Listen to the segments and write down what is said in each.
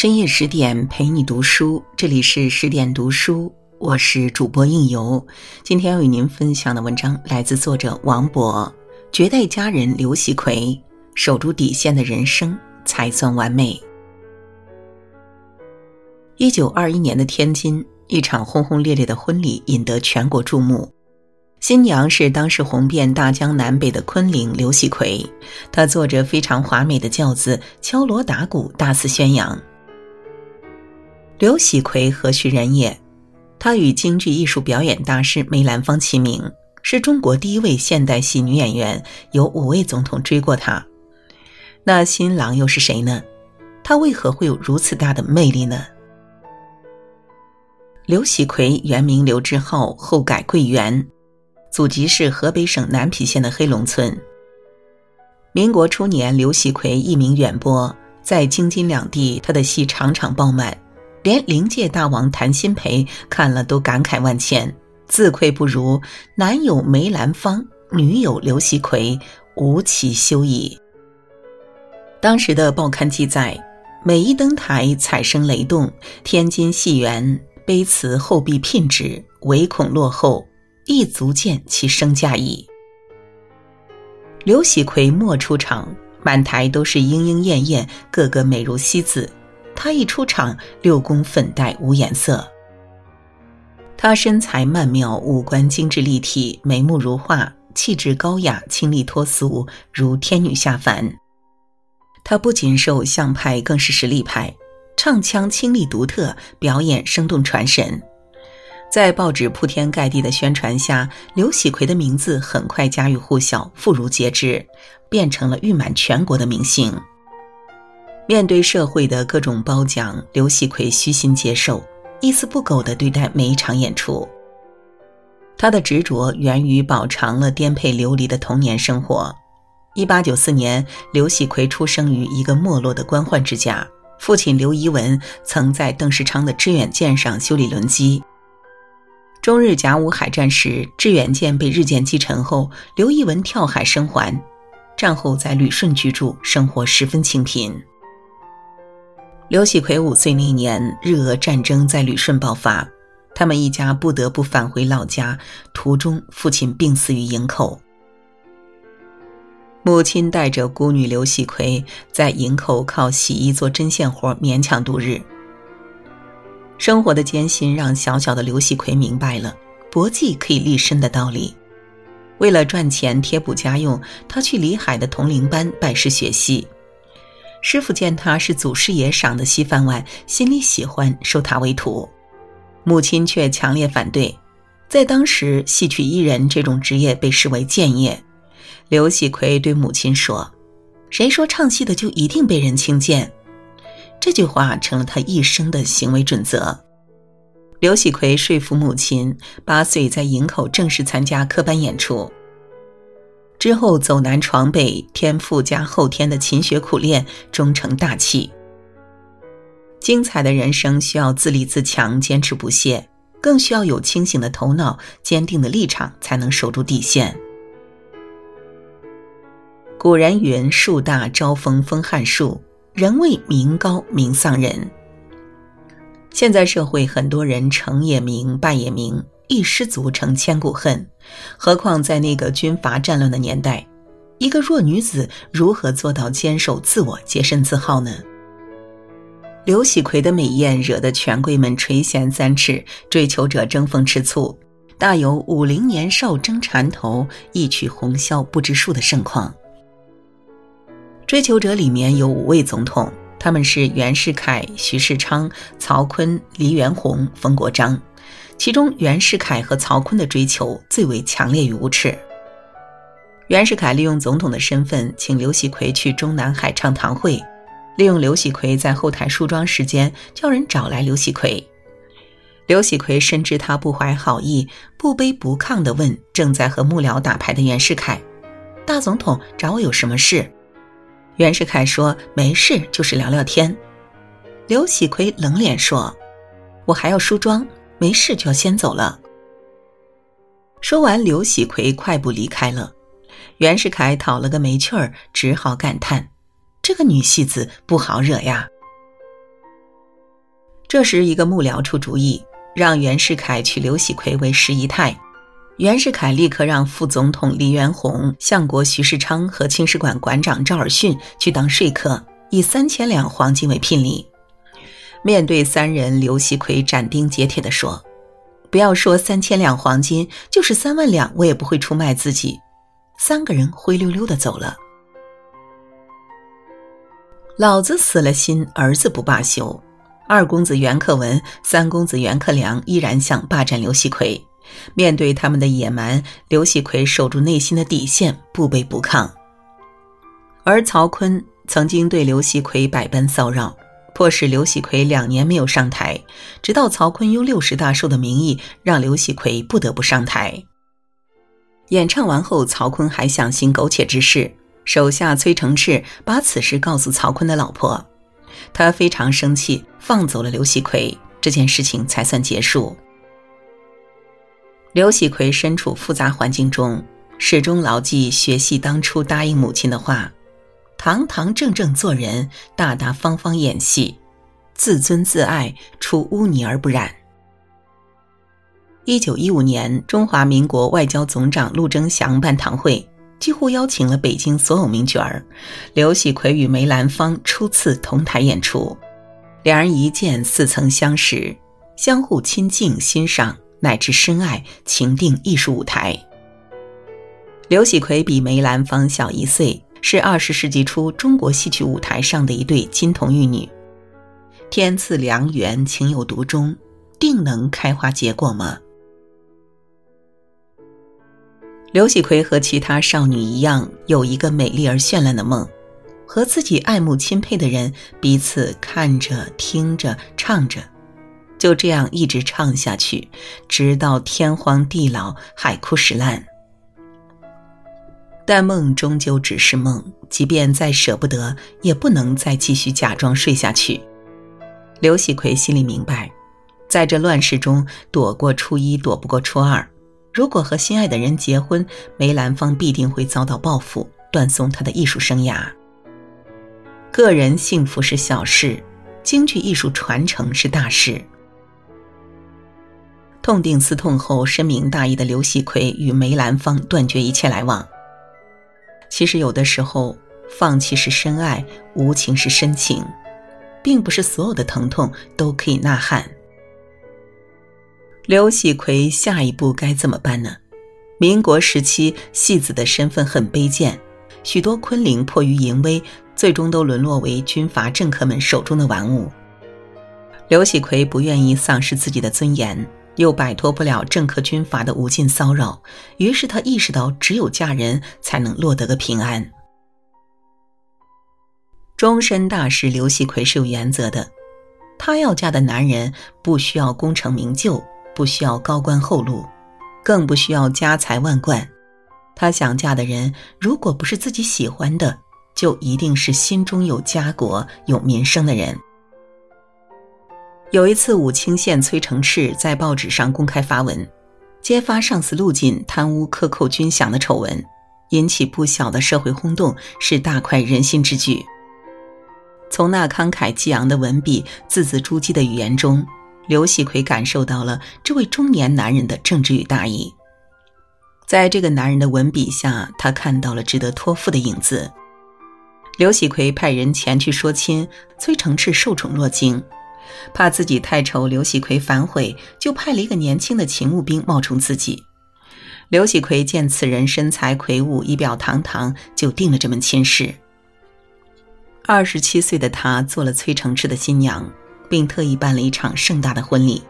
深夜十点陪你读书，这里是十点读书，我是主播应由。今天要与您分享的文章来自作者王博，《绝代佳人刘喜奎，守住底线的人生才算完美》。一九二一年的天津，一场轰轰烈烈的婚礼引得全国注目。新娘是当时红遍大江南北的昆凌刘喜奎，她坐着非常华美的轿子，敲锣打鼓，大肆宣扬。刘喜奎何许人也？他与京剧艺术表演大师梅兰芳齐名，是中国第一位现代戏女演员，有五位总统追过她。那新郎又是谁呢？他为何会有如此大的魅力呢？刘喜奎原名刘志浩，后改桂元，祖籍是河北省南皮县的黑龙村。民国初年，刘喜奎艺名远播，在京津两地，他的戏场场爆满。连灵界大王谭鑫培看了都感慨万千，自愧不如，男友梅兰芳，女友刘锡奎，无其修矣。当时的报刊记载，每一登台，彩声雷动，天津戏园悲辞后必聘之，唯恐落后，亦足见其身价矣。刘喜奎莫出场，满台都是莺莺燕燕，个个美如西子。她一出场，六宫粉黛无颜色。她身材曼妙，五官精致立体，眉目如画，气质高雅，清丽脱俗，如天女下凡。她不仅是偶像派，更是实力派，唱腔清丽独特，表演生动传神。在报纸铺天盖地的宣传下，刘喜奎的名字很快家喻户晓，妇孺皆知，变成了誉满全国的明星。面对社会的各种褒奖，刘喜奎虚心接受，一丝不苟地对待每一场演出。他的执着源于饱尝了颠沛流离的童年生活。一八九四年，刘喜奎出生于一个没落的官宦之家，父亲刘一文曾在邓世昌的致远舰上修理轮机。中日甲午海战时，致远舰被日舰击沉后，刘一文跳海生还，战后在旅顺居住，生活十分清贫。刘喜奎五岁那年，日俄战争在旅顺爆发，他们一家不得不返回老家。途中，父亲病死于营口，母亲带着孤女刘喜奎在营口靠洗衣做针线活勉强度日。生活的艰辛让小小的刘喜奎明白了搏技可以立身的道理。为了赚钱贴补家用，他去李海的铜陵班拜师学戏。师傅见他是祖师爷赏的稀饭碗，心里喜欢，收他为徒。母亲却强烈反对，在当时，戏曲艺人这种职业被视为贱业。刘喜奎对母亲说：“谁说唱戏的就一定被人轻贱？”这句话成了他一生的行为准则。刘喜奎说服母亲，八岁在营口正式参加科班演出。之后走南闯北，天赋加后天的勤学苦练，终成大器。精彩的人生需要自立自强、坚持不懈，更需要有清醒的头脑、坚定的立场，才能守住底线。古人云：“树大招风，风撼树；人为名高，名丧人。”现在社会很多人成也名，败也名。一失足成千古恨，何况在那个军阀战乱的年代，一个弱女子如何做到坚守自我、洁身自好呢？刘喜奎的美艳惹得权贵们垂涎三尺，追求者争风吃醋，大有“武陵年少争缠头，一曲红绡不知数”的盛况。追求者里面有五位总统，他们是袁世凯、徐世昌、曹锟、黎元洪、冯国璋。其中，袁世凯和曹锟的追求最为强烈与无耻。袁世凯利用总统的身份，请刘喜奎去中南海唱堂会，利用刘喜奎在后台梳妆时间，叫人找来刘喜奎。刘喜奎深知他不怀好意，不卑不亢地问正在和幕僚打牌的袁世凯：“大总统找我有什么事？”袁世凯说：“没事，就是聊聊天。”刘喜奎冷脸说：“我还要梳妆。”没事就要先走了。说完，刘喜奎快步离开了。袁世凯讨了个没趣儿，只好感叹：“这个女戏子不好惹呀。”这时，一个幕僚出主意，让袁世凯娶刘喜奎为十姨太。袁世凯立刻让副总统黎元洪、相国徐世昌和清史馆馆长赵尔巽去当说客，以三千两黄金为聘礼。面对三人，刘喜奎斩钉截铁地说：“不要说三千两黄金，就是三万两，我也不会出卖自己。”三个人灰溜溜地走了。老子死了心，儿子不罢休。二公子袁克文、三公子袁克良依然想霸占刘锡奎。面对他们的野蛮，刘锡奎守住内心的底线，不卑不亢。而曹锟曾经对刘锡奎百般骚扰，迫使刘喜奎两年没有上台，直到曹锟用六十大寿的名义让刘喜奎不得不上台。演唱完后，曹锟还想行苟且之事。手下崔承炽把此事告诉曹锟的老婆，他非常生气，放走了刘喜奎，这件事情才算结束。刘喜奎身处复杂环境中，始终牢记学戏当初答应母亲的话：堂堂正正做人，大大方方演戏，自尊自爱，出污泥而不染。一九一五年，中华民国外交总长陆征祥办堂会。几乎邀请了北京所有名角儿，刘喜奎与梅兰芳初次同台演出，两人一见似曾相识，相互亲近欣赏，乃至深爱，情定艺术舞台。刘喜奎比梅兰芳小一岁，是二十世纪初中国戏曲舞台上的一对金童玉女。天赐良缘，情有独钟，定能开花结果吗？刘喜奎和其他少女一样，有一个美丽而绚烂的梦，和自己爱慕钦佩的人彼此看着、听着、唱着，就这样一直唱下去，直到天荒地老、海枯石烂。但梦终究只是梦，即便再舍不得，也不能再继续假装睡下去。刘喜奎心里明白，在这乱世中，躲过初一，躲不过初二。如果和心爱的人结婚，梅兰芳必定会遭到报复，断送他的艺术生涯。个人幸福是小事，京剧艺术传承是大事。痛定思痛后，深明大义的刘喜奎与梅兰芳断绝一切来往。其实，有的时候，放弃是深爱，无情是深情，并不是所有的疼痛都可以呐喊。刘喜奎下一步该怎么办呢？民国时期，戏子的身份很卑贱，许多昆凌迫于淫威，最终都沦落为军阀政客们手中的玩物。刘喜奎不愿意丧失自己的尊严，又摆脱不了政客军阀的无尽骚扰，于是她意识到，只有嫁人才能落得个平安。终身大事，刘喜奎是有原则的，他要嫁的男人不需要功成名就。不需要高官厚禄，更不需要家财万贯。她想嫁的人，如果不是自己喜欢的，就一定是心中有家国、有民生的人。有一次，武清县崔成炽在报纸上公开发文，揭发上司陆锦贪污克扣军饷的丑闻，引起不小的社会轰动，是大快人心之举。从那慷慨激昂的文笔、字字珠玑的语言中。刘喜奎感受到了这位中年男人的正直与大义，在这个男人的文笔下，他看到了值得托付的影子。刘喜奎派人前去说亲，崔成炽受宠若惊，怕自己太丑，刘喜奎反悔，就派了一个年轻的勤务兵冒充自己。刘喜奎见此人身材魁梧，仪表堂堂，就定了这门亲事。二十七岁的他做了崔承志的新娘。并特意办了一场盛大的婚礼，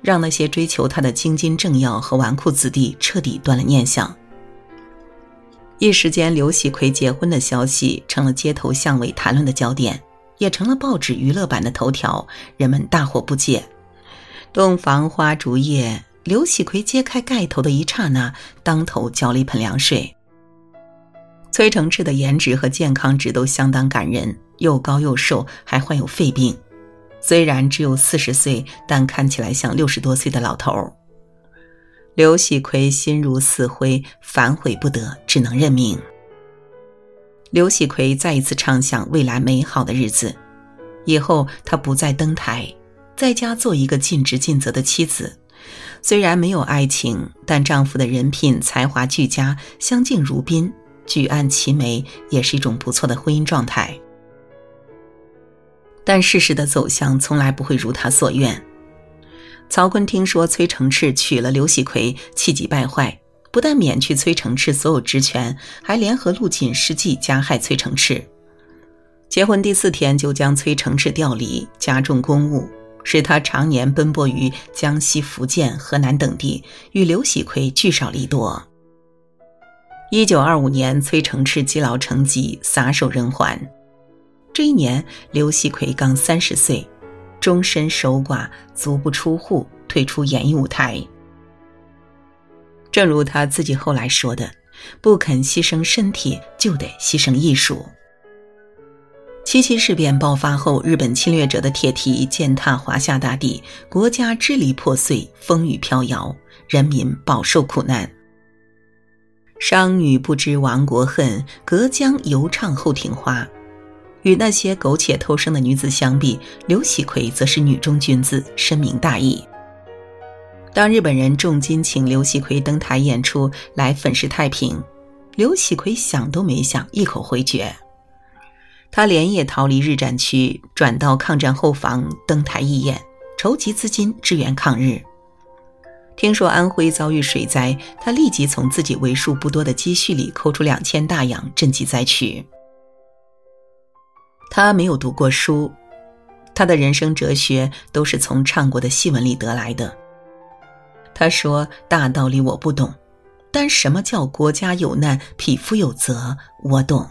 让那些追求他的京津政要和纨绔子弟彻底断了念想。一时间，刘喜奎结婚的消息成了街头巷尾谈论的焦点，也成了报纸娱乐版的头条，人们大惑不解。洞房花烛夜，刘喜奎揭开盖头的一刹那，当头浇了一盆凉水。崔承志的颜值和健康值都相当感人，又高又瘦，还患有肺病。虽然只有四十岁，但看起来像六十多岁的老头。刘喜奎心如死灰，反悔不得，只能认命。刘喜奎再一次畅想未来美好的日子，以后他不再登台，在家做一个尽职尽责的妻子。虽然没有爱情，但丈夫的人品、才华俱佳，相敬如宾，举案齐眉，也是一种不错的婚姻状态。但事实的走向从来不会如他所愿。曹锟听说崔承炽娶了刘喜奎，气急败坏，不但免去崔成炽所有职权，还联合陆锦施计加害崔成炽。结婚第四天就将崔成炽调离，加重公务。使他常年奔波于江西、福建、河南等地，与刘喜奎聚少离多。一九二五年，崔成炽积劳成疾，撒手人寰。这一年，刘喜奎刚三十岁，终身守寡，足不出户，退出演艺舞台。正如他自己后来说的：“不肯牺牲身体，就得牺牲艺术。”七七事变爆发后，日本侵略者的铁蹄践踏华夏大地，国家支离破碎，风雨飘摇，人民饱受苦难。商女不知亡国恨，隔江犹唱后庭花。与那些苟且偷生的女子相比，刘喜奎则是女中君子，深明大义。当日本人重金请刘喜奎登台演出来粉饰太平，刘喜奎想都没想，一口回绝。他连夜逃离日战区，转到抗战后方登台义演，筹集资金支援抗日。听说安徽遭遇水灾，他立即从自己为数不多的积蓄里抠出两千大洋赈济灾区。他没有读过书，他的人生哲学都是从唱过的戏文里得来的。他说：“大道理我不懂，但什么叫国家有难，匹夫有责，我懂。”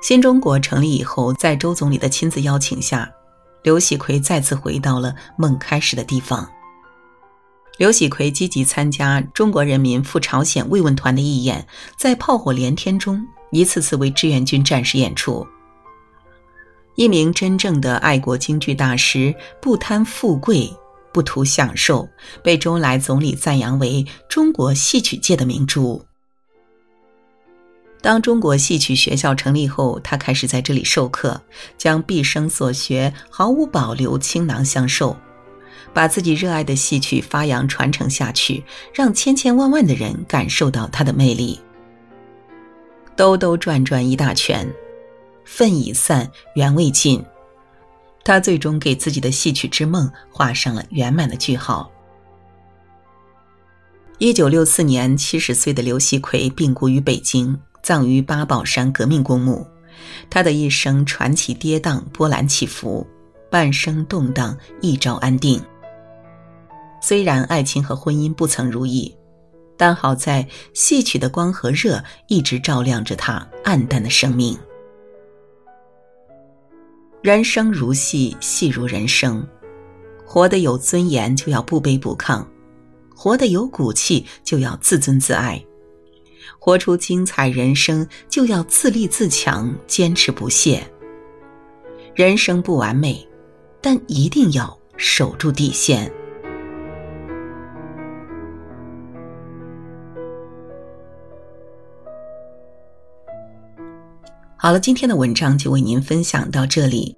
新中国成立以后，在周总理的亲自邀请下，刘喜奎再次回到了梦开始的地方。刘喜奎积极参加中国人民赴朝鲜慰问团的义演，在炮火连天中，一次次为志愿军战士演出。一名真正的爱国京剧大师，不贪富贵，不图享受，被周恩来总理赞扬为中国戏曲界的明珠。当中国戏曲学校成立后，他开始在这里授课，将毕生所学毫无保留倾囊相授，把自己热爱的戏曲发扬传承下去，让千千万万的人感受到它的魅力。兜兜转转一大圈，愤已散，缘未尽，他最终给自己的戏曲之梦画上了圆满的句号。一九六四年，七十岁的刘锡奎病故于北京。葬于八宝山革命公墓，他的一生传奇跌宕，波澜起伏，半生动荡，一朝安定。虽然爱情和婚姻不曾如意，但好在戏曲的光和热一直照亮着他暗淡的生命。人生如戏，戏如人生，活得有尊严就要不卑不亢，活得有骨气就要自尊自爱。活出精彩人生，就要自立自强，坚持不懈。人生不完美，但一定要守住底线。好了，今天的文章就为您分享到这里。